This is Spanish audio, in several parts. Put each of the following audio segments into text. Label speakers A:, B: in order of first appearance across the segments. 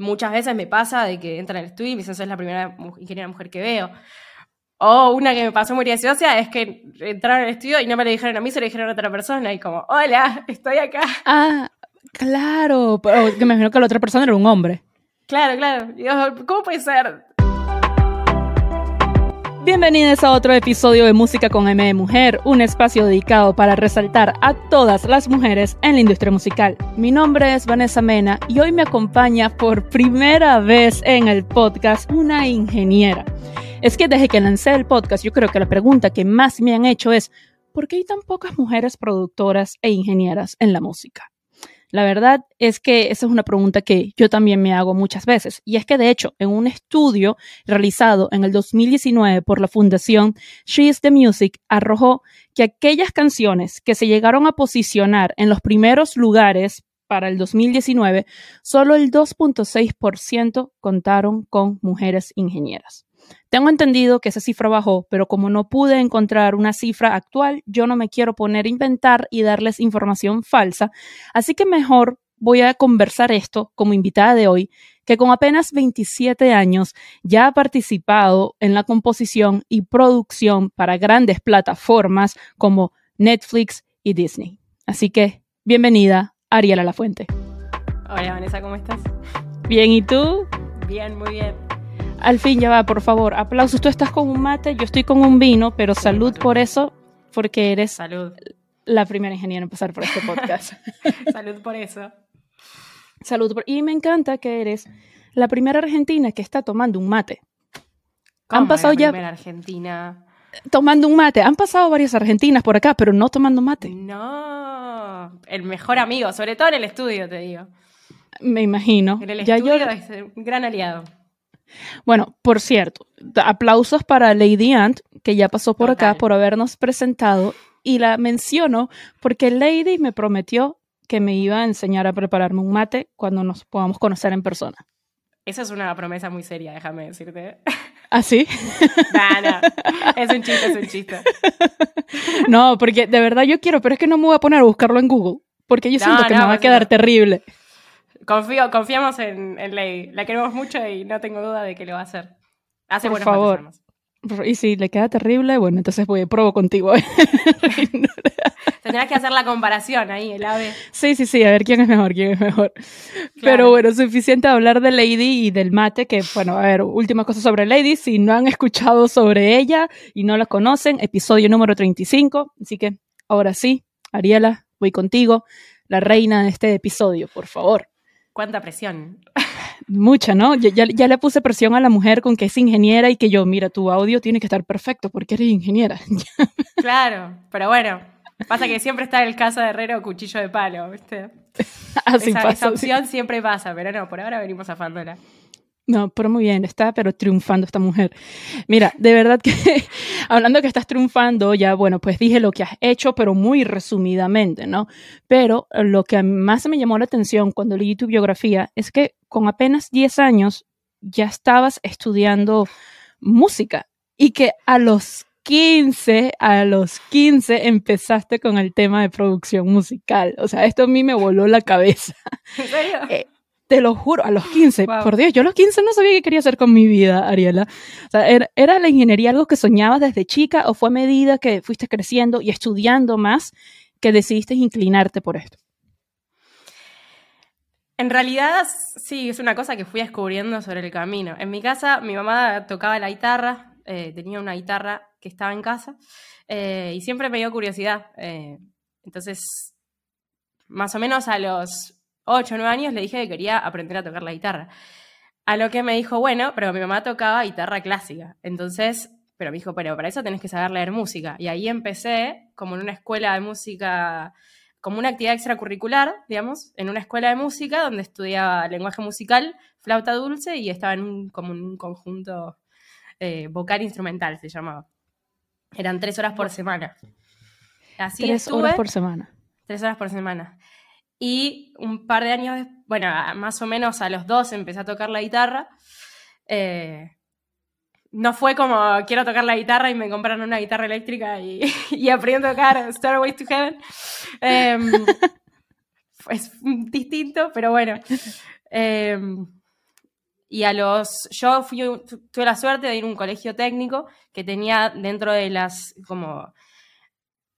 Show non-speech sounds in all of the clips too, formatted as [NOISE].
A: muchas veces me pasa de que entra al estudio y me dicen, sos la primera ingeniera mujer que veo. O una que me pasó muy graciosa es que entraron al estudio y no me lo dijeron a mí, se lo dijeron a otra persona y como, hola, estoy acá.
B: Ah, claro, pero me imagino que la otra persona era un hombre.
A: Claro, claro. ¿Cómo puede ser?
B: Bienvenidos a otro episodio de Música con M de Mujer, un espacio dedicado para resaltar a todas las mujeres en la industria musical. Mi nombre es Vanessa Mena y hoy me acompaña por primera vez en el podcast una ingeniera. Es que desde que lancé el podcast, yo creo que la pregunta que más me han hecho es, ¿por qué hay tan pocas mujeres productoras e ingenieras en la música? La verdad es que esa es una pregunta que yo también me hago muchas veces. Y es que, de hecho, en un estudio realizado en el 2019 por la fundación She is the Music, arrojó que aquellas canciones que se llegaron a posicionar en los primeros lugares para el 2019, solo el 2.6% contaron con mujeres ingenieras. Tengo entendido que esa cifra bajó, pero como no pude encontrar una cifra actual, yo no me quiero poner a inventar y darles información falsa, así que mejor voy a conversar esto como invitada de hoy, que con apenas 27 años ya ha participado en la composición y producción para grandes plataformas como Netflix y Disney. Así que, bienvenida, Ariela La Fuente.
A: Hola Vanessa, ¿cómo estás?
B: Bien, ¿y tú?
A: Bien, muy bien.
B: Al fin, ya va, por favor. Aplausos. Tú estás con un mate, yo estoy con un vino, pero salud por eso, porque eres
A: salud.
B: la primera ingeniera en pasar por este podcast. [LAUGHS]
A: salud por eso.
B: Salud por... Y me encanta que eres la primera argentina que está tomando un mate.
A: Han pasado ya... Primera argentina.
B: Tomando un mate. Han pasado varias argentinas por acá, pero no tomando mate.
A: No. El mejor amigo, sobre todo en el estudio, te digo.
B: Me imagino.
A: En el estudio es un gran aliado.
B: Bueno, por cierto, aplausos para Lady Ant, que ya pasó por acá por habernos presentado. Y la menciono porque Lady me prometió que me iba a enseñar a prepararme un mate cuando nos podamos conocer en persona.
A: Esa es una promesa muy seria, déjame decirte. [LAUGHS]
B: ¿Ah, sí? [LAUGHS]
A: no. Es un chiste, es un chiste. [LAUGHS]
B: No, porque de verdad yo quiero, pero es que no me voy a poner a buscarlo en Google. Porque yo siento que me va a quedar terrible.
A: Confío, confiamos en, en, Lady. La queremos mucho y no tengo duda de que lo va a hacer. Hace
B: Por favor. Y si le queda terrible, bueno, entonces voy, probo contigo. [LAUGHS]
A: Tendrás que hacer la comparación ahí, el ave.
B: Sí, sí, sí, a ver quién es mejor, quién es mejor. Pero bueno, suficiente hablar de Lady y del mate, que bueno, a ver, última cosa sobre Lady, si no han escuchado sobre ella y no la conocen, episodio número 35, así que ahora sí, Ariela, voy contigo, la reina de este episodio, por favor.
A: ¿Cuánta presión?
B: Mucha, ¿no? Ya, ya, le puse presión a la mujer con que es ingeniera y que yo, mira, tu audio tiene que estar perfecto porque eres ingeniera. [LAUGHS]
A: claro, pero bueno, pasa que siempre está el caso de herrero cuchillo de palo, ¿viste? [LAUGHS]
B: Así
A: esa,
B: pasa,
A: esa opción siempre pasa, pero no, por ahora venimos a Fandola.
B: No, pero muy bien, está pero triunfando esta mujer. Mira, de verdad que [LAUGHS] hablando que estás triunfando, ya bueno, pues dije lo que has hecho, pero muy resumidamente, ¿no? Pero lo que más me llamó la atención cuando leí tu biografía es que con apenas 10 años ya estabas estudiando música y que a los 15, a los 15 empezaste con el tema de producción musical. O sea, esto a mí me voló la cabeza.
A: ¿En serio?
B: Eh, te lo juro, a los [GASPS] 15. Por Dios, yo a los 15 no sabía qué quería hacer con mi vida, Ariela. O sea, ¿era, la ingeniería algo que soñabas desde chica o fue a medida que fuiste creciendo y estudiando más que decidiste inclinarte por esto?
A: En realidad, sí, es una cosa que fui descubriendo sobre el camino. En mi casa, mi mamá tocaba la guitarra, eh, tenía una guitarra que estaba en casa, eh, y siempre me dio curiosidad. Eh, entonces, más o menos a los 8 o 9 años le dije que quería aprender a tocar la guitarra. A lo que me dijo, bueno, pero mi mamá tocaba guitarra clásica. Entonces, pero me dijo, pero para eso tenés que saber leer música. Y ahí empecé como en una escuela de música, como una actividad extracurricular, digamos, en una escuela de música donde estudiaba lenguaje musical, flauta dulce y estaba en un, como un conjunto eh, vocal instrumental, se llamaba. Eran tres horas por semana.
B: Así tres horas por semana.
A: Tres horas por semana. Y un par de años, bueno, más o menos a los dos empecé a tocar la guitarra. Eh, no fue como quiero tocar la guitarra y me compraron una guitarra eléctrica y, [LAUGHS] y aprendí a tocar Starway to Heaven. Eh, [LAUGHS] es distinto, pero bueno. Em, Y a los, yo fui, tuve la suerte de ir a un colegio técnico que tenía dentro de las, como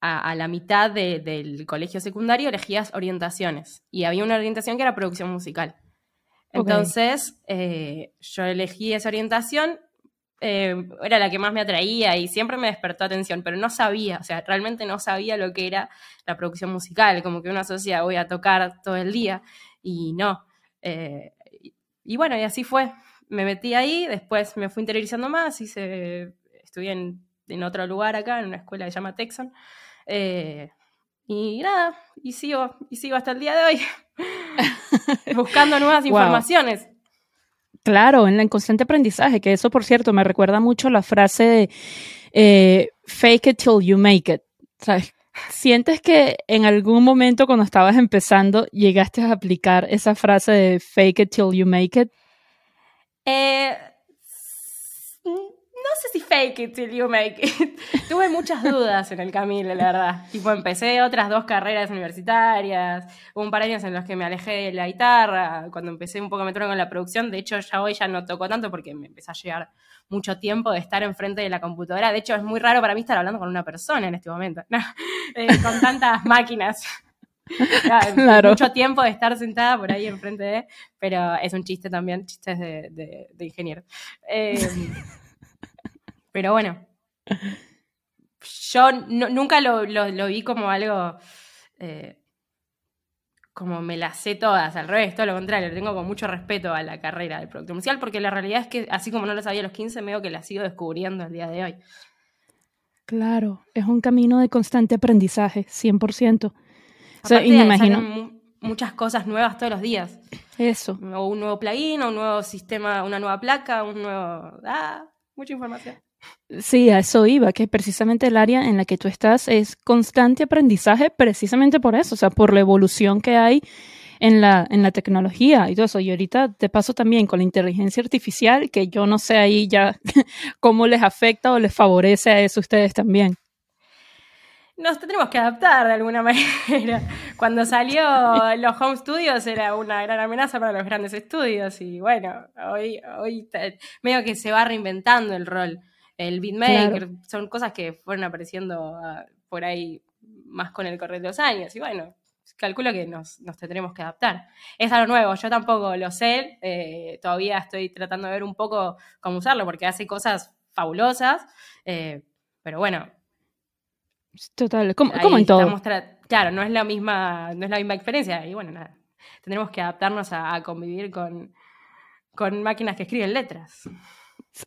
A: a, la mitad del colegio secundario, elegías orientaciones. Y había una orientación que era producción musical. Entonces, eh, yo elegí esa orientación, eh, era la que más me atraía y siempre me despertó atención, pero no sabía, o sea, realmente no sabía lo que era la producción musical, como que una sociedad voy a tocar todo el día y no. Eh, y bueno, y así fue. Me metí ahí, después me fui interiorizando más, hice, estudié en, en otro lugar acá, en una escuela que se llama Texan. Eh, y nada, y sigo, y sigo hasta el día de hoy [LAUGHS] buscando nuevas informaciones.
B: Claro, en el constante aprendizaje, que eso por cierto me recuerda mucho la frase de eh, fake it till you make it. ¿Sabes? ¿Sientes que en algún momento cuando estabas empezando llegaste a aplicar esa frase de fake it till you make it?
A: Eh, no sé si fake it till you make it. [LAUGHS] Tuve muchas dudas en el camino, la verdad. Tipo, empecé otras dos carreras universitarias, hubo un par de años en los que me alejé de la guitarra, cuando empecé un poco meterme con la producción, de hecho ya hoy ya no toco tanto porque me empezó a llegar mucho tiempo de estar enfrente de la computadora. De hecho, es muy raro para mí estar hablando con una persona en este momento, [LAUGHS] eh, con tantas máquinas. [LAUGHS] claro. Mucho tiempo de estar sentada por ahí enfrente de, pero es un chiste también, chistes de, de, ingeniero. Eh, pero bueno, yo nunca lo, vi como algo, eh, como me las sé todas, al revés, todo lo contrario, tengo con mucho respeto a la carrera del producto musical, porque la realidad es que así como no lo sabía a los 15, veo que la sigo descubriendo el día de hoy.
B: Claro, es un camino de constante aprendizaje, 100%.
A: O sea, y me imagino muchas cosas nuevas todos los días.
B: Eso.
A: O un nuevo plugin, o un nuevo sistema, una nueva placa, un nuevo... Ah, mucha información.
B: Sí, a eso iba, que precisamente el área en la que tú estás es constante aprendizaje precisamente por eso, o sea, por la evolución que hay en la, en la tecnología y todo eso. Y ahorita te paso también con la inteligencia artificial, que yo no sé ahí ya [LAUGHS] cómo les afecta o les favorece a eso ustedes también.
A: Nos tenemos que adaptar de alguna [LAUGHS] manera. Cuando salió los home studios era una gran amenaza para los grandes estudios y bueno, hoy, hoy medio que se va reinventando el rol el beatmaker, son cosas que fueron apareciendo ah, por ahí más con el correr de los años. Y bueno, calculo que nos, tendremos que adaptar. Es algo nuevo, yo tampoco lo sé, eh, todavía estoy tratando de ver un poco cómo usarlo, porque hace cosas fabulosas, eh, pero bueno.
B: Total, como, en todo.
A: Claro, no es, la misma, no es la misma experiencia, y bueno, nada, tendremos que adaptarnos a, convivir con, con máquinas que escriben letras.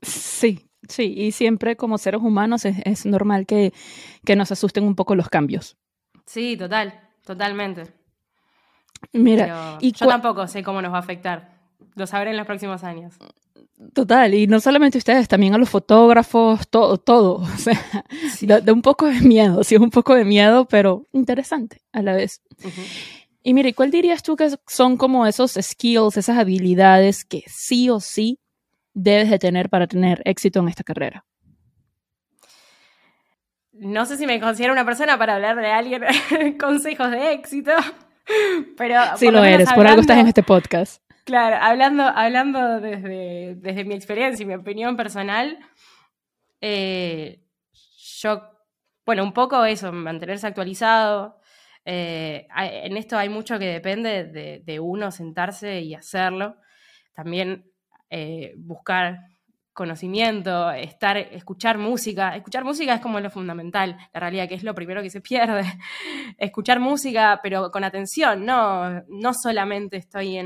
B: Sí, Sí, y siempre como seres humanos es, normal que, nos asusten un poco los cambios.
A: Sí, total, totalmente.
B: Mira,
A: y yo tampoco sé cómo nos va a afectar. Lo sabré en los próximos años.
B: Total, y no solamente ustedes, también a los fotógrafos, todo, todo. [LAUGHS] O sea, de, un poco de miedo, sí, un poco de miedo, pero interesante a la vez. Y mire, ¿cuál dirías tú que son como esos skills, esas habilidades que sí o sí debes de tener para tener éxito en esta carrera?
A: No sé si me considero una persona para hablar de alguien [LAUGHS] consejos de éxito, pero...
B: Sí lo, eres, por algo estás en este podcast.
A: Claro, hablando, hablando desde, desde mi experiencia y mi opinión personal, eh, yo, bueno, un poco eso, mantenerse actualizado. Eh, en esto hay mucho que depende de, de uno sentarse y hacerlo. También eh, buscar conocimiento, estar, escuchar música. Escuchar música es como lo fundamental, la realidad, que es lo primero que se [LAUGHS] pierde. escuchar música, pero con atención, no, no solamente estoy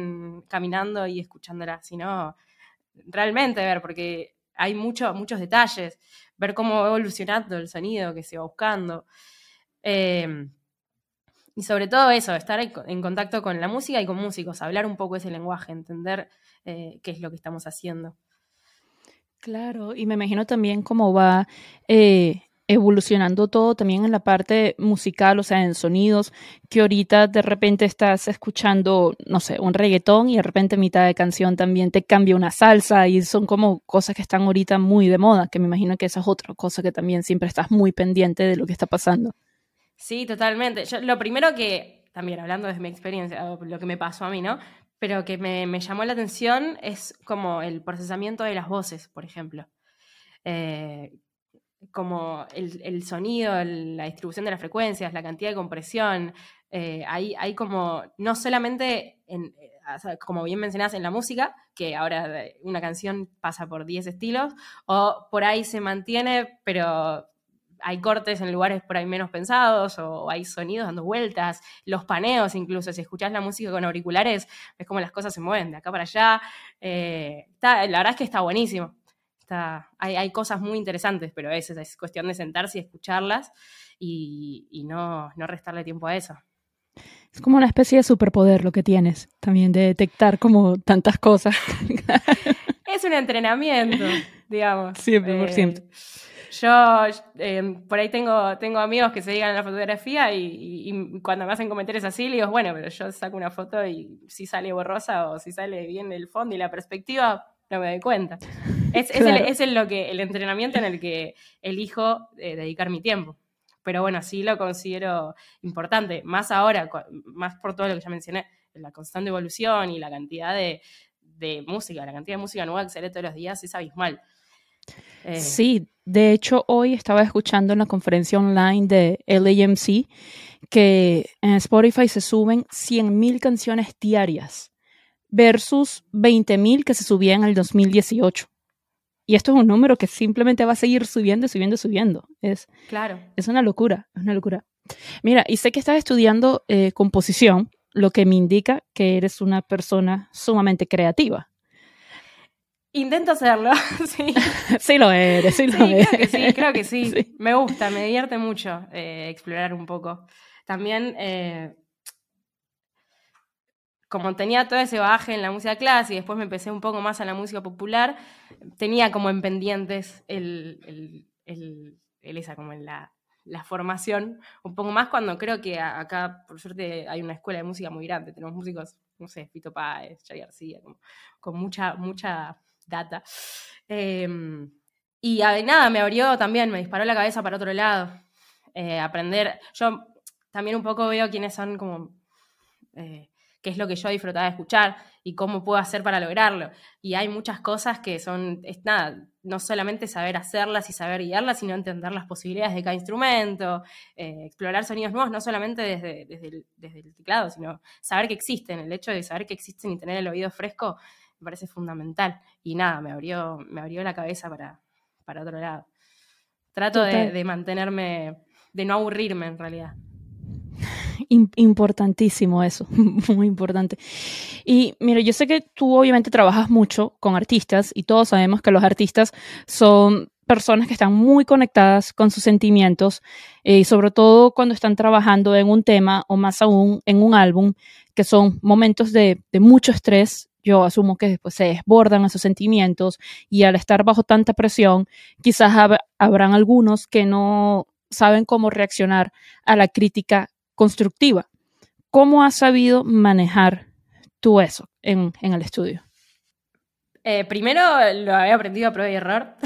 A: caminando y escuchándola, sino realmente ver, porque hay mucho, muchos detalles, ver cómo va evolucionando el sonido que se va buscando. Em, y sobre todo eso, estar en contacto con la música y con músicos, hablar un poco ese lenguaje, entender eh, qué es lo que estamos haciendo.
B: Claro, y me imagino también cómo va eh, evolucionando todo también en la parte musical, o sea, en sonidos, que ahorita de repente estás escuchando, no sé, un reggaetón y de repente a mitad de canción también te cambia una salsa y son como cosas que están ahorita muy de moda, que me imagino que esa es otra cosa que también siempre estás muy pendiente de lo que está pasando.
A: Sí, totalmente. lo primero que, también hablando desde mi experiencia, lo que me pasó a mí, ¿no? Pero que me, llamó la atención es como el procesamiento de las voces, por ejemplo. Eh, como el, sonido, la distribución de las frecuencias, la cantidad de compresión. Eh, hay, como, no solamente, en, eh, como bien mencionás, en la música, que ahora una canción pasa por 10 estilos, o por ahí se mantiene, pero hay cortes en lugares por ahí menos pensados o hay sonidos dando vueltas, los paneos incluso, si escuchás la música con auriculares, ves como las cosas se mueven de acá para allá. Eh, la verdad es que está buenísimo. Está, hay, cosas muy interesantes, pero es, es cuestión de sentarse y escucharlas y, no, no restarle tiempo a eso.
B: Es como una especie de superpoder lo que tienes, también de detectar como tantas cosas. [LAUGHS]
A: es un entrenamiento, digamos.
B: 100%.
A: Yo em, por ahí tengo, tengo amigos que se dedican a la fotografía y, cuando me hacen comentarios así, le digo, bueno, pero yo saco una foto y si sale borrosa o si sale bien el fondo y la perspectiva, no me doy cuenta. [LAUGHS] Es, es, el, lo que, el entrenamiento en el que elijo eh, dedicar mi tiempo. Pero bueno, sí lo considero importante, más ahora, más por todo lo que ya mencioné, la constante evolución y la cantidad de, de música, la cantidad de música nueva que sale todos los días es abismal.
B: Eh, sí, de hecho hoy estaba escuchando en la conferencia online de LAMC que en Spotify se suben 100.000 canciones diarias versus 20.000 que se subían en el 2018. Y esto es un número que simplemente va a seguir subiendo, subiendo, subiendo. Es,
A: claro.
B: es una locura, es una locura. Mira, y sé que estás estudiando eh, composición, lo que me indica que eres una persona sumamente creativa.
A: Intento hacerlo, [LAUGHS] sí.
B: sí lo eres, sí lo eres.
A: Creo que sí, creo [LAUGHS] que sí. Me gusta, me divierte mucho eh, explorar un poco. También, eh, como tenía todo ese baje en la música clásica y después me empecé un poco más a la música popular, tenía como en pendientes el, esa, como en la, formación, un poco más cuando creo que acá, por suerte, hay una escuela de música muy grande. Tenemos músicos, no sé, Pito Páez, Charlie García, con mucha, mucha data. Em, y nada, me abrió también, me disparó la cabeza para otro lado. Eh, aprender, yo también un poco veo quiénes son como, eh, qué es lo que yo disfrutaba de escuchar y cómo puedo hacer para lograrlo. Y hay muchas cosas que son, es nada, no solamente saber hacerlas y saber guiarlas, sino entender las posibilidades de cada instrumento, eh, explorar sonidos nuevos, no solamente desde, el, desde el teclado, sino saber que existen. El hecho de saber que existen y tener el oído fresco me parece fundamental. Y nada, me abrió, me abrió la cabeza para, para otro lado. Trato de, mantenerme, de no aburrirme en realidad.
B: Importantísimo eso, [LAUGHS] muy importante. Y mira, yo sé que tú obviamente trabajas mucho con artistas y todos sabemos que los artistas son personas que están muy conectadas con sus sentimientos eh, y sobre todo cuando están trabajando en un tema o más aún en un álbum, que son momentos de, de mucho estrés yo asumo que después se desbordan esos sentimientos y al estar bajo tanta presión, quizás habrán algunos que no saben cómo reaccionar a la crítica constructiva. ¿Cómo has sabido manejar tú eso en, el estudio?
A: Eh, primero lo había aprendido a prueba y error. [LAUGHS]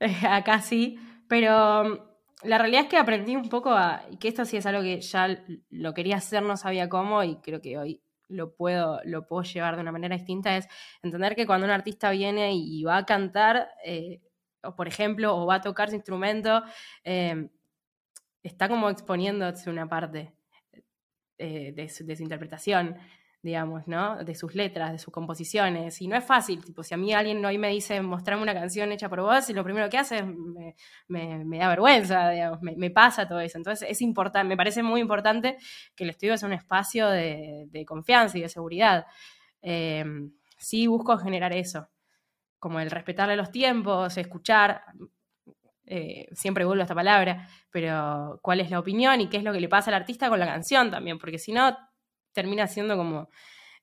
A: Eh, acá sí, pero mm, la realidad es que aprendí un poco a, que esto sí es algo que ya lo quería hacer, no sabía cómo, y creo que hoy lo puedo, lo puedo llevar de una manera distinta es entender que cuando un artista viene y va a cantar, eh, o por ejemplo, o va a tocar su instrumento, eh, está como exponiéndose una parte eh, de, su, de, su, interpretación digamos, ¿no? De sus letras, de sus composiciones. Y no es fácil, tipo, si a mí alguien hoy me dice, mostrarme una canción hecha por vos, y lo primero que hace es me, da vergüenza, digamos, me, pasa todo eso. Entonces es importante, me parece muy importante que el estudio sea un espacio de, confianza y de seguridad. Em, sí busco generar eso, como el respetarle los tiempos, escuchar, eh, siempre vuelvo a esta palabra, pero cuál es la opinión y qué es lo que le pasa al artista con la canción también, porque si no, termina siendo como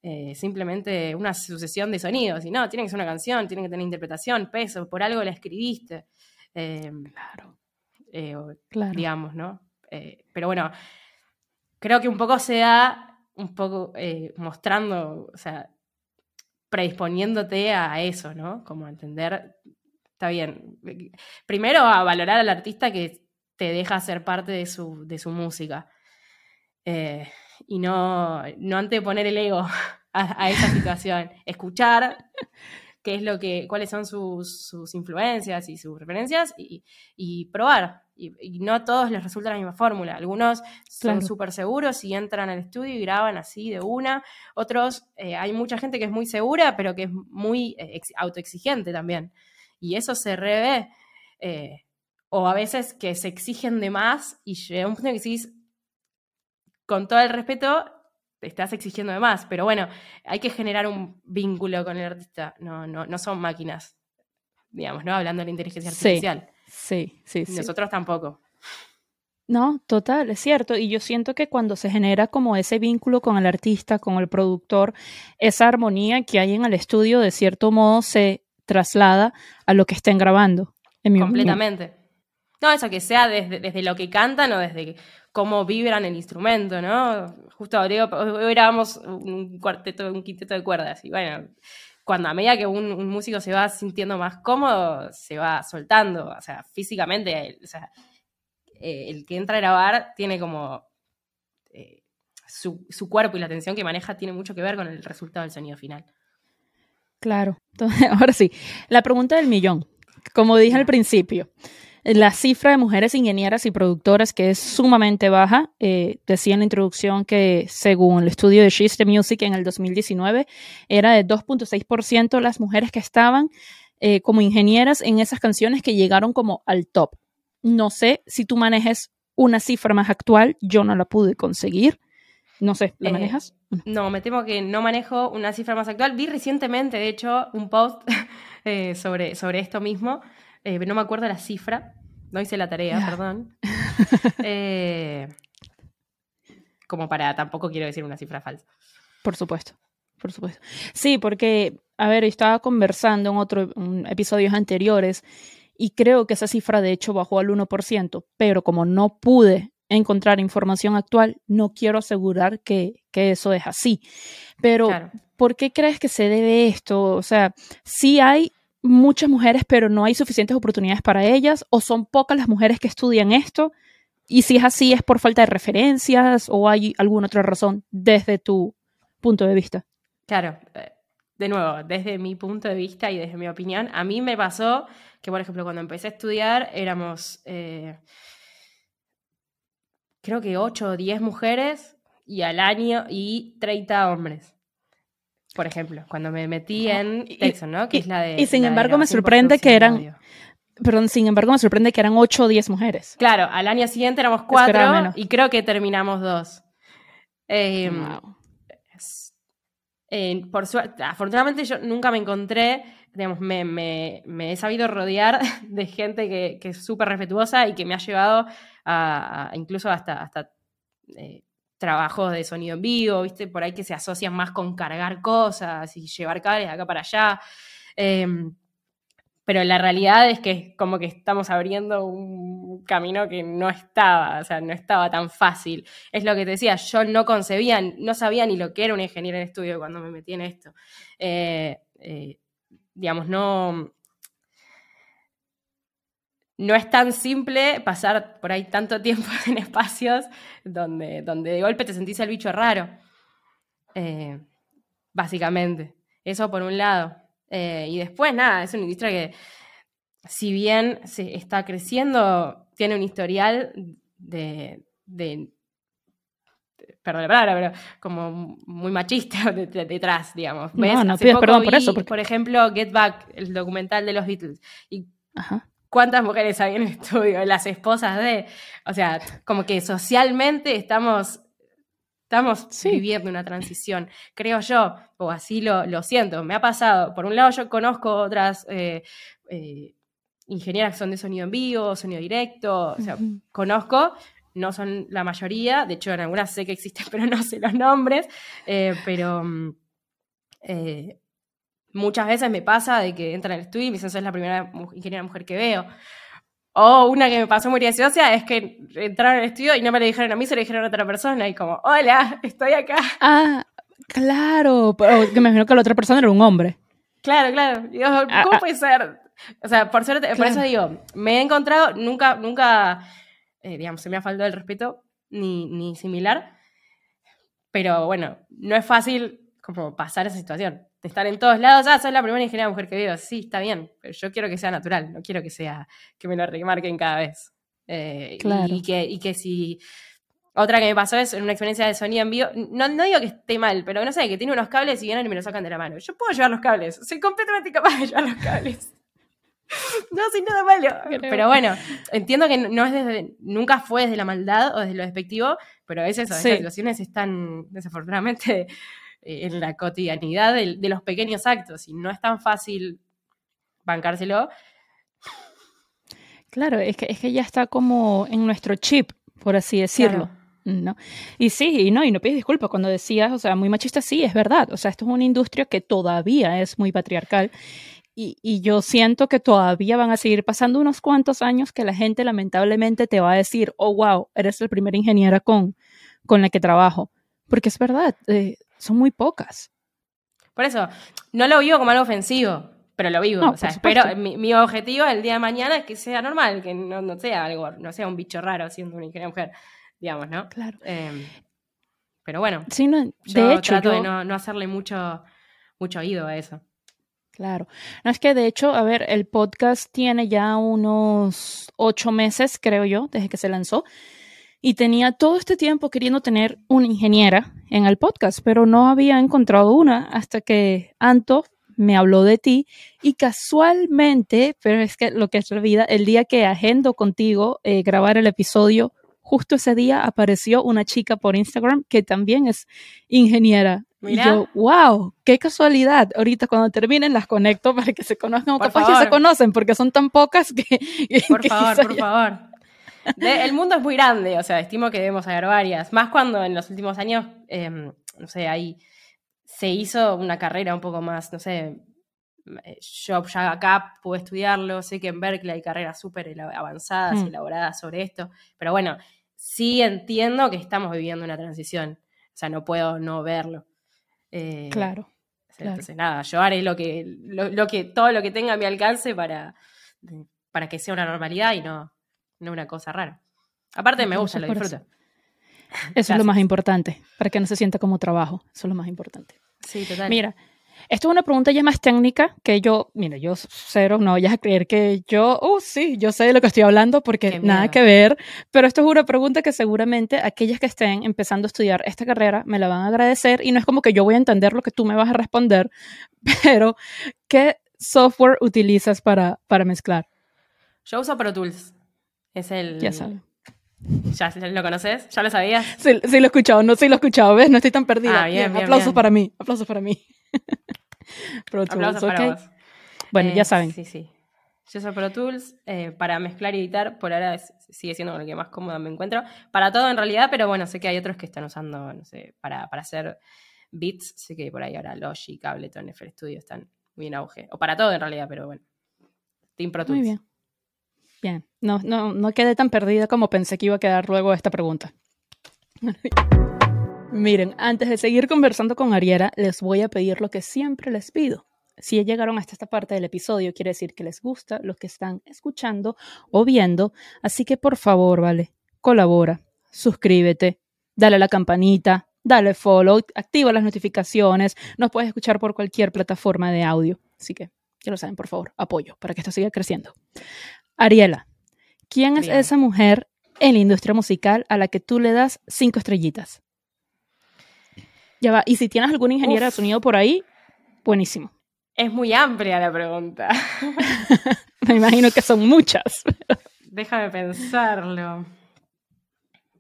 A: eh, simplemente una sucesión de sonidos. Y no, tiene que ser una canción, tiene que tener interpretación, peso, por algo la escribiste.
B: Em, claro.
A: Eh, claro. Digamos, ¿no? Eh, pero bueno, creo que un poco se da, un poco mostrando, o sea, predisponiéndote a eso, ¿no? Como a entender, está bien. Primero a valorar al artista que te deja ser parte de su, de su música. Eh, y no, no anteponer el ego [LAUGHS] a, esa situación. Escuchar qué es lo que, cuáles son sus, influencias y sus referencias y, probar. Y, no a todos les resulta la misma fórmula. Algunos son súper seguros y entran al estudio y graban así de una. Otros, eh, hay mucha gente que es muy segura, pero que es muy eh, autoexigente también. Y eso se revé. Eh, o a veces que se exigen de más y llega un punto que decís, con todo el respeto, te estás exigiendo de más. Pero bueno, hay que generar un vínculo con el artista. No, no, no son máquinas, digamos, ¿no? Hablando de la inteligencia artificial.
B: Sí, sí, sí.
A: Nosotros tampoco.
B: No, total, es cierto. Y yo siento que cuando se genera como ese vínculo con el artista, con el productor, esa armonía que hay en el estudio, de cierto modo, se traslada a lo que estén grabando.
A: Completamente. No, eso que sea desde, desde lo que cantan o desde cómo vibran el instrumento, ¿no? Justo ahora grabamos un cuarteto, un quinteto de cuerdas y bueno, cuando a medida que un, músico se va sintiendo más cómodo, se va soltando, o sea, físicamente, o sea, eh, el que entra a grabar tiene como eh, su, su, cuerpo y la atención que maneja tiene mucho que ver con el resultado del sonido final.
B: Claro, Entonces, [LAUGHS] ahora sí, la pregunta del millón, como dije al principio, la cifra de mujeres ingenieras y productoras, que es sumamente baja, eh, decía en la introducción que según el estudio de She's the Music en el 2019, era de 2.6% las mujeres que estaban eh, como ingenieras en esas canciones que llegaron como al top. No sé si tú manejes una cifra más actual, yo no la pude conseguir. No sé, ¿la eh, manejas?
A: No, me temo que no manejo una cifra más actual. Vi recientemente, de hecho, un post [LAUGHS] sobre, sobre esto mismo, eh, no me acuerdo la cifra, no hice la tarea, perdón. [LAUGHS] Eh, como para, tampoco quiero decir una cifra falsa.
B: Por supuesto, por supuesto. Sí, porque, a ver, estaba conversando en otros episodios anteriores y creo que esa cifra de hecho bajó al 1%, pero como no pude encontrar información actual, no quiero asegurar que, que eso es así. Pero, ¿por qué crees que se debe esto? O sea, sí hay muchas mujeres, pero no hay suficientes oportunidades para ellas, o son pocas las mujeres que estudian esto, y si es así, es por falta de referencias o hay alguna otra razón desde tu punto de vista.
A: Claro, eh, de nuevo, desde mi punto de vista y desde mi opinión, a mí me pasó que, por ejemplo, cuando empecé a estudiar éramos, eh, creo que 8 o 10 mujeres y al año y 30 hombres por ejemplo, cuando me metí en Texas, ¿no? Que
B: y,
A: es la de.
B: Y sin embargo, me sorprende que eran. Perdón, sin embargo, me sorprende que eran 8 o 10 mujeres.
A: Claro, al año siguiente éramos 4 y creo que terminamos 2. Eh, eh, por suerte, afortunadamente yo nunca me encontré, digamos, me, me, me he sabido rodear [LAUGHS] de gente que, que es súper respetuosa y que me ha llevado a, a incluso hasta, hasta eh, trabajos de sonido en vivo, ¿viste? Por ahí que se asocian más con cargar cosas y llevar cables de acá para allá. Em, pero la realidad es que como que estamos abriendo un camino que no estaba, o sea, no estaba tan fácil. Es lo que te decía, yo no concebía, no sabía ni lo que era un ingeniero en estudio cuando me metí en esto. Eh, eh, digamos, no, no es tan simple pasar por ahí tanto tiempo [LAUGHS] en espacios donde, donde de golpe te sentís el bicho raro. Eh, básicamente. Eso por un lado. Eh, y después, nada, es una industria que, si bien se está creciendo, tiene un historial de, perdón la palabra, pero como muy machista [LAUGHS] detrás, digamos.
B: No, no pides perdón por eso.
A: Por ejemplo, Get Back, el documental de los Beatles. Y Ajá cuántas mujeres hay en el [LAUGHS] estudio, las esposas de, o sea, como que socialmente estamos, estamos viviendo una transición, creo yo, o así lo, lo, siento, me ha pasado, por un lado yo conozco otras eh, eh, ingenieras que son de sonido en vivo, sonido directo, o sea, conozco, no son la mayoría, de hecho en algunas sé que existen, [LAUGHS] pero no sé los nombres, eh, pero... Mm, muchas veces me pasa de que entra en el estudio y me dicen, es la primera ingeniera mujer que veo. O una que me pasó muy graciosa es que entraron al estudio y no me lo dijeron a mí, se lo dijeron a otra persona y como, hola, estoy acá.
B: Ah, claro, pero me imagino que la otra persona era un hombre.
A: Claro, claro. Ah, ¿Cómo ah. puede ser? O sea, por suerte, por eso digo, me he encontrado, nunca, nunca, eh, digamos, se me ha faltado el respeto, ni, ni similar, pero bueno, no es fácil como pasar esa situación. De estar en todos lados, ah, soy la primera ingeniera mujer que veo. Sí, está bien, pero yo quiero que sea natural, no quiero que sea que me lo remarquen cada vez. Eh, y, que, y que si. Otra que me pasó es en una experiencia de sonido en vivo. No, no digo que esté mal, pero no sé, que tiene unos cables y vienen y me los sacan de la mano. Yo puedo llevar los cables, soy completamente capaz de llevar los cables. [LAUGHS] No soy nada malo. Pero bueno, entiendo que no es desde, nunca fue desde la maldad o desde lo despectivo, pero es eso, esas situaciones están desafortunadamente en la cotidianidad de, los pequeños actos y no es tan fácil bancárselo.
B: Claro, es que, es que ya está como en nuestro chip, por así decirlo. ¿no? Y sí, y no, y no pides disculpas cuando decías, o sea, muy machista, sí, es verdad. O sea, esto es una industria que todavía es muy patriarcal. Y, y, yo siento que todavía van a seguir pasando unos cuantos años que la gente lamentablemente te va a decir, oh, wow, eres la primera ingeniera con, con la que trabajo. Porque es verdad, eh, son muy pocas.
A: Por eso, no lo vivo como algo ofensivo, pero lo vivo. o sea, espero, mi, objetivo el día de mañana es que sea normal, que no, sea algo, no sea un bicho raro siendo una ingeniera mujer, digamos, ¿no?
B: Claro.
A: Em, pero bueno,
B: sí, no,
A: de hecho, trato de no, hacerle mucho, mucho oído a eso.
B: Claro. No es que de hecho, a ver, el podcast tiene ya unos ocho meses, creo yo, desde que se lanzó y tenía todo este tiempo queriendo tener una ingeniera en el podcast, pero no había encontrado una hasta que Anto me habló de ti y casualmente, pero es que lo que es la vida, el día que agendo contigo eh, grabar el episodio, justo ese día apareció una chica por Instagram que también es ingeniera. Y yo, wow, qué casualidad. Ahorita cuando terminen las conecto para que se conozcan, o capaz ya se conocen porque son tan pocas que... [LAUGHS]
A: Por favor, por favor el mundo es muy grande, o sea, estimo que debemos haber varias. Más cuando en los últimos años, em, no sé, ahí se hizo una carrera un poco más, no sé, eh, yo ya acá pude estudiarlo, sé que en Berkeley hay carreras súper avanzadas y hmm. elaboradas sobre esto, pero bueno, sí entiendo que estamos viviendo una transición, o sea, no puedo no verlo.
B: Eh, claro.
A: Entonces, nada, yo haré lo que, lo, que, todo lo que tenga a mi alcance para, para que sea una normalidad y no, no una cosa rara. Aparte me gusta, lo disfruto.
B: Eso, es lo más importante, para que no se sienta como trabajo. Eso es lo más importante.
A: Sí, total.
B: Mira, esto es una pregunta ya más técnica que yo, mira, yo cero, no vayas a creer que yo, oh sí, yo sé de lo que estoy hablando porque nada que ver, pero esto es una pregunta que seguramente aquellas que estén empezando a estudiar esta carrera me la van a agradecer y no es como que yo voy a entender lo que tú me vas a responder, [LAUGHS] pero ¿qué software utilizas para, para mezclar?
A: Yo uso Pro Tools. Es el.
B: Ya sabes.
A: ¿Ya lo conoces? ¿Ya lo sabías?
B: Sí, sí, lo he escuchado, no sí lo he escuchado, ¿ves? No estoy tan perdida. Ah, bien, bien, aplausos para mí, aplausos para mí. [LAUGHS]
A: Pro Tools, aplausos para vos.
B: Bueno, ya eh, saben.
A: Sí, sí. Yo uso Pro Tools eh, para mezclar y editar, por ahora sigue siendo lo que más cómoda me encuentro. Para todo en realidad, pero bueno, sé que hay otros que están usando, no sé, para, para hacer beats, sé que por ahí ahora Logic, Ableton, FL Studio están muy en auge. O para todo en realidad, pero bueno. Team Pro Tools.
B: Muy bien. Bien, no, no, no quedé tan perdida como pensé que iba a quedar luego esta pregunta. [LAUGHS] Miren, antes de seguir conversando con Ariera, les voy a pedir lo que siempre les pido. Si llegaron hasta esta parte del episodio, quiere decir que les gusta lo que están escuchando o viendo, así que por favor, vale, colabora, suscríbete, dale la campanita, dale follow, activa las notificaciones, nos puedes escuchar por cualquier plataforma de audio. Así que, ya lo saben, por favor, apoyo para que esto siga creciendo. Ariela, ¿quién es esa mujer en la industria musical a la que tú le das cinco estrellitas? Ya va. Y si tienes alguna ingeniera de sonido por ahí, buenísimo.
A: Es muy amplia la pregunta. [LAUGHS]
B: Me imagino que son muchas. [LAUGHS]
A: Déjame pensarlo.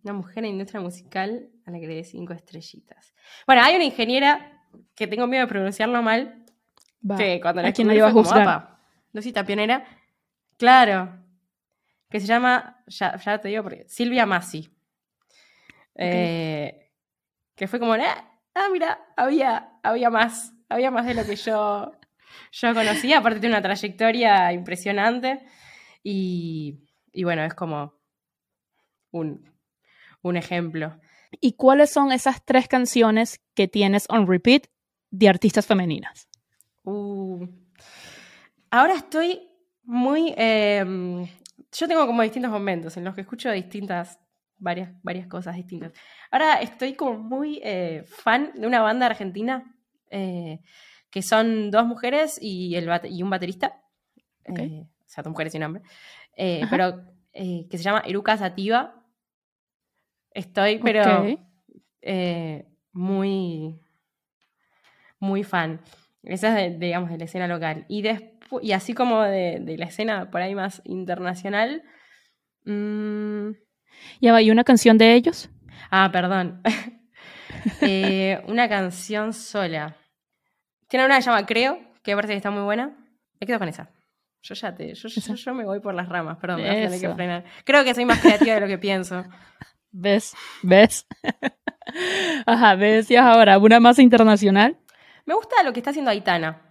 A: Una mujer en la industria musical a la que le dé cinco estrellitas. Bueno, hay una ingeniera que tengo miedo de pronunciarlo mal. Que cuando la
B: ¿A quién iba a juzgar?
A: no sé si pionera. Claro. Que se llama, ya, te digo, porque Silvia Massi. Eh, que fue como, ah, ah, mira, había, había más, había más de lo que yo, yo conocía. Aparte tiene una trayectoria impresionante. Y, y bueno, es como un, un ejemplo.
B: ¿Y cuáles son esas tres canciones que tienes on repeat de artistas femeninas?
A: Uh, ahora estoy muy... Em, yo tengo como distintos momentos en los que escucho distintas, varias, varias cosas distintas. Ahora estoy como muy eh, fan de una banda argentina eh, que son dos mujeres y, el bate- y un baterista. Eh, o sea, dos mujeres sin nombre. eh,
B: Ajá.
A: pero que se llama Eruka Sativa. Estoy, pero muy, muy fan. Esa es, de, digamos, de la escena local. Y, despu- y así como de, de la escena por ahí más internacional. mm,
B: Ya va, ¿y una canción de ellos?
A: ah, perdón. [LAUGHS] Eh, una canción sola. Tiene una que se llama Creo, que me parece que está muy buena. Me quedo con esa. Yo ya te. Yo, yo- yo me voy por las ramas, perdón, me vas a tener que frenar. Creo que soy más creativa de lo que pienso.
B: ¿Ves? ¿Ves? [LAUGHS] Ajá, ¿ves? Y ahora, una más internacional.
A: Me gusta lo que está haciendo Aitana.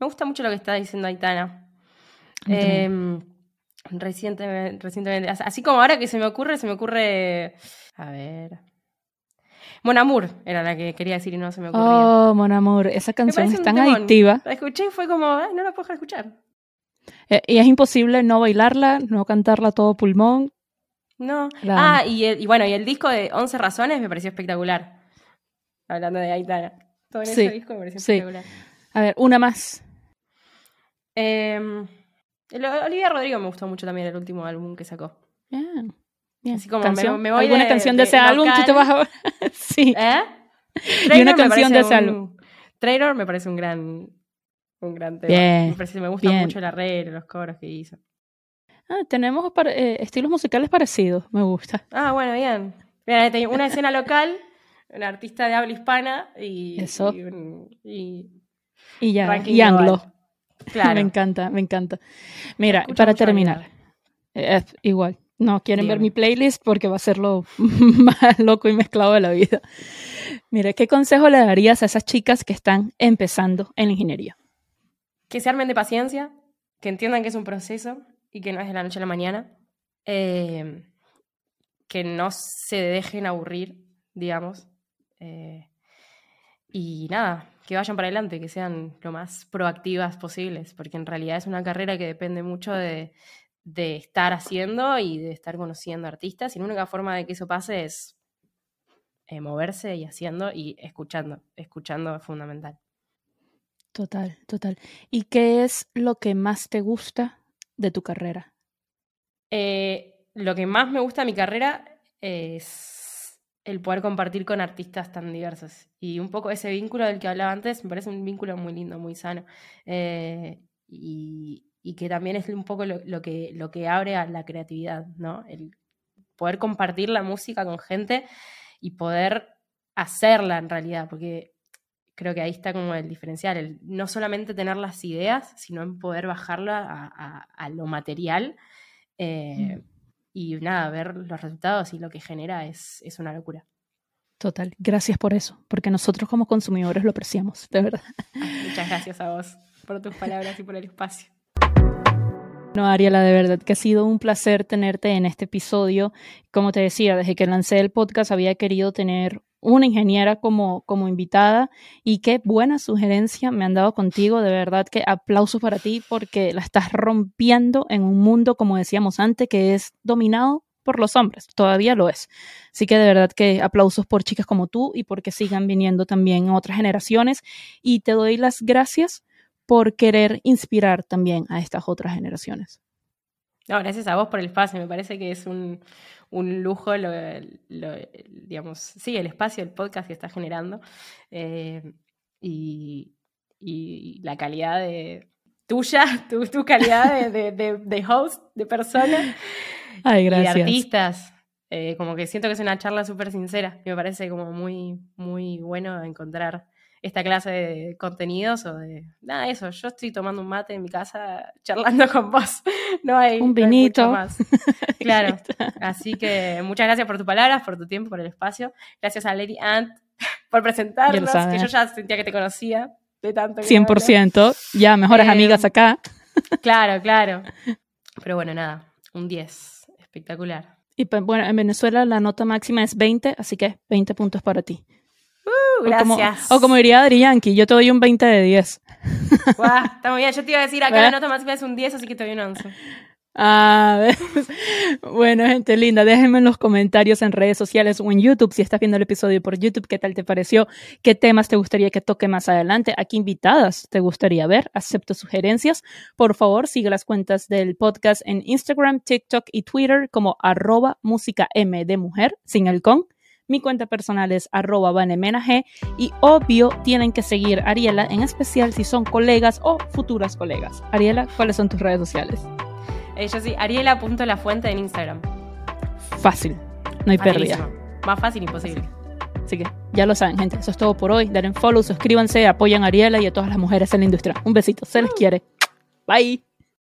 A: Me gusta mucho lo que está diciendo Aitana. Eh, recientemente, recientemente. As- Así como ahora que se me ocurre, se me ocurre. A ver. Mon Amour era la que quería decir y no se me ocurría.
B: Oh, mon amor, esa canción es tan
A: temón.
B: adictiva
A: La escuché y fue como, ay, no la puedo dejar escuchar.
B: eh, y es imposible no bailarla, no cantarla todo pulmón.
A: No.
B: La
A: Ah, y, el- y bueno, y el disco de 11 razones me pareció espectacular. Hablando de Aitana. Todo en
B: Sí,
A: ese disco me pareció
B: sí.
A: espectacular.
B: A ver, una más.
A: Eh, el- Olivia Rodrigo me gustó mucho también el último álbum que sacó.
B: Bien. Bien.
A: Así como me- me voy
B: ¿Alguna
A: de-
B: canción de,
A: de
B: ese álbum? ¿Tú te vas a... [LAUGHS] sí.
A: ¿Eh?
B: Y una canción de ese
A: un-
B: álbum.
A: Trainor me parece un gran, un gran tema.
B: Bien,
A: Me, parece, me gusta
B: bien.
A: mucho el arreglo, los coros que hizo.
B: Ah, tenemos eh, estilos musicales parecidos, me gusta.
A: Ah, bueno, bien. Tenía una escena local, una artista de habla hispana y.
B: Eso.
A: Y, un- y
B: Y ya, y anglo.
A: Claro.
B: Me encanta, me encanta. Mira, para terminar, eh, igual, no quieren ver mi playlist porque va a ser lo [LAUGHS] más loco y mezclado de la vida. Mira, ¿qué consejo le darías a esas chicas que están empezando en la ingeniería?
A: Que se armen de paciencia, que entiendan que es un proceso y que no es de la noche a la mañana. eh, que no se dejen aburrir, digamos. eh, y nada, que vayan para adelante, que sean lo más proactivas posibles, porque en realidad es una carrera que depende mucho de, de estar haciendo y de estar conociendo artistas. Y la única forma de que eso pase es eh, moverse y haciendo y escuchando. Escuchando es fundamental.
B: Total, total. ¿Y qué es lo que más te gusta de tu carrera?
A: Eh, lo que más me gusta de mi carrera es el poder compartir con artistas tan diversos. Y un poco ese vínculo del que hablaba antes me parece un vínculo muy lindo, muy sano. Eh, y, que también es un poco lo, que, lo que abre a la creatividad, ¿no? El poder compartir la música con gente y poder hacerla en realidad, porque creo que ahí está como el diferencial, el no solamente tener las ideas, sino en poder bajarla a, lo material eh, y nada, ver los resultados y lo que genera es, es una locura.
B: Total, gracias por eso, porque nosotros como consumidores lo apreciamos, de verdad. [LAUGHS]
A: Muchas gracias a vos por tus palabras y por el espacio.
B: No, Ariela, de verdad que ha sido un placer tenerte en este episodio. Como te decía, desde que lancé el podcast había querido tener una ingeniera como, como invitada y qué buena sugerencia me han dado contigo. De verdad que aplausos para ti porque la estás rompiendo en un mundo, como decíamos antes, que es dominado por los hombres. Todavía lo es. Así que de verdad que aplausos por chicas como tú y porque sigan viniendo también otras generaciones. Y te doy las gracias por querer inspirar también a estas otras generaciones.
A: No, gracias a vos por el espacio. Me parece que es un, un lujo, lo, lo- digamos, sí, el espacio, el podcast que estás generando eh, y, y la calidad de tuya, tu, tu calidad de, de, de- de host, de persona [LAUGHS]
B: Ay,
A: y de
B: gracias.
A: artistas. Eh, como que siento que es una charla súper sincera y me parece como muy, muy bueno encontrar esta clase de contenidos o de nada eso. Yo estoy tomando un mate en mi casa [LAUGHS] charlando con vos. [LAUGHS] No hay,
B: Un
A: no hay mucho
B: vinito.
A: más. Claro. [LAUGHS] Así que muchas gracias por tus palabras, por tu tiempo, por el espacio. Gracias a Lady Ant por presentarnos, que yo ya sentía que te conocía de tanto que hablas.
B: 100%. Ya, mejores
A: Eh,
B: amigas acá.
A: Claro, claro. Pero bueno, nada, un 10. Espectacular.
B: Y bueno, en Venezuela la nota máxima es 20, así que 20 puntos para ti.
A: Uh,
B: O como,
A: gracias.
B: o como diría Adri Yankee, yo te doy un 20 de 10.
A: Guau, está muy bien. Yo te iba a decir, acá
B: ¿Eh?
A: la nota máxima es un 10, así que te doy un 11.
B: Ah, [LAUGHS] bueno, gente linda, déjenme en los comentarios en redes sociales o en YouTube si estás viendo el episodio por YouTube, qué tal te pareció, qué temas te gustaría que toque más adelante, a qué invitadas te gustaría ver, acepto sugerencias. Por favor, sigue las cuentas del podcast en Instagram, TikTok y Twitter como arroba música M de mujer, sin el con. Mi cuenta personal es arroba vanemenag y obvio tienen que seguir a Ariela, en especial si son colegas o futuras colegas. Ariela, ¿cuáles son tus redes sociales?
A: Eh, yo sí, ariela.lafuente en Instagram.
B: Fácil, no hay pérdida.
A: Más fácil imposible.
B: Así que ya lo saben, gente. Eso es todo por hoy. Dale follow, suscríbanse, apoyan a Ariela y a todas las mujeres en la industria. Un besito, se les quiere. Bye.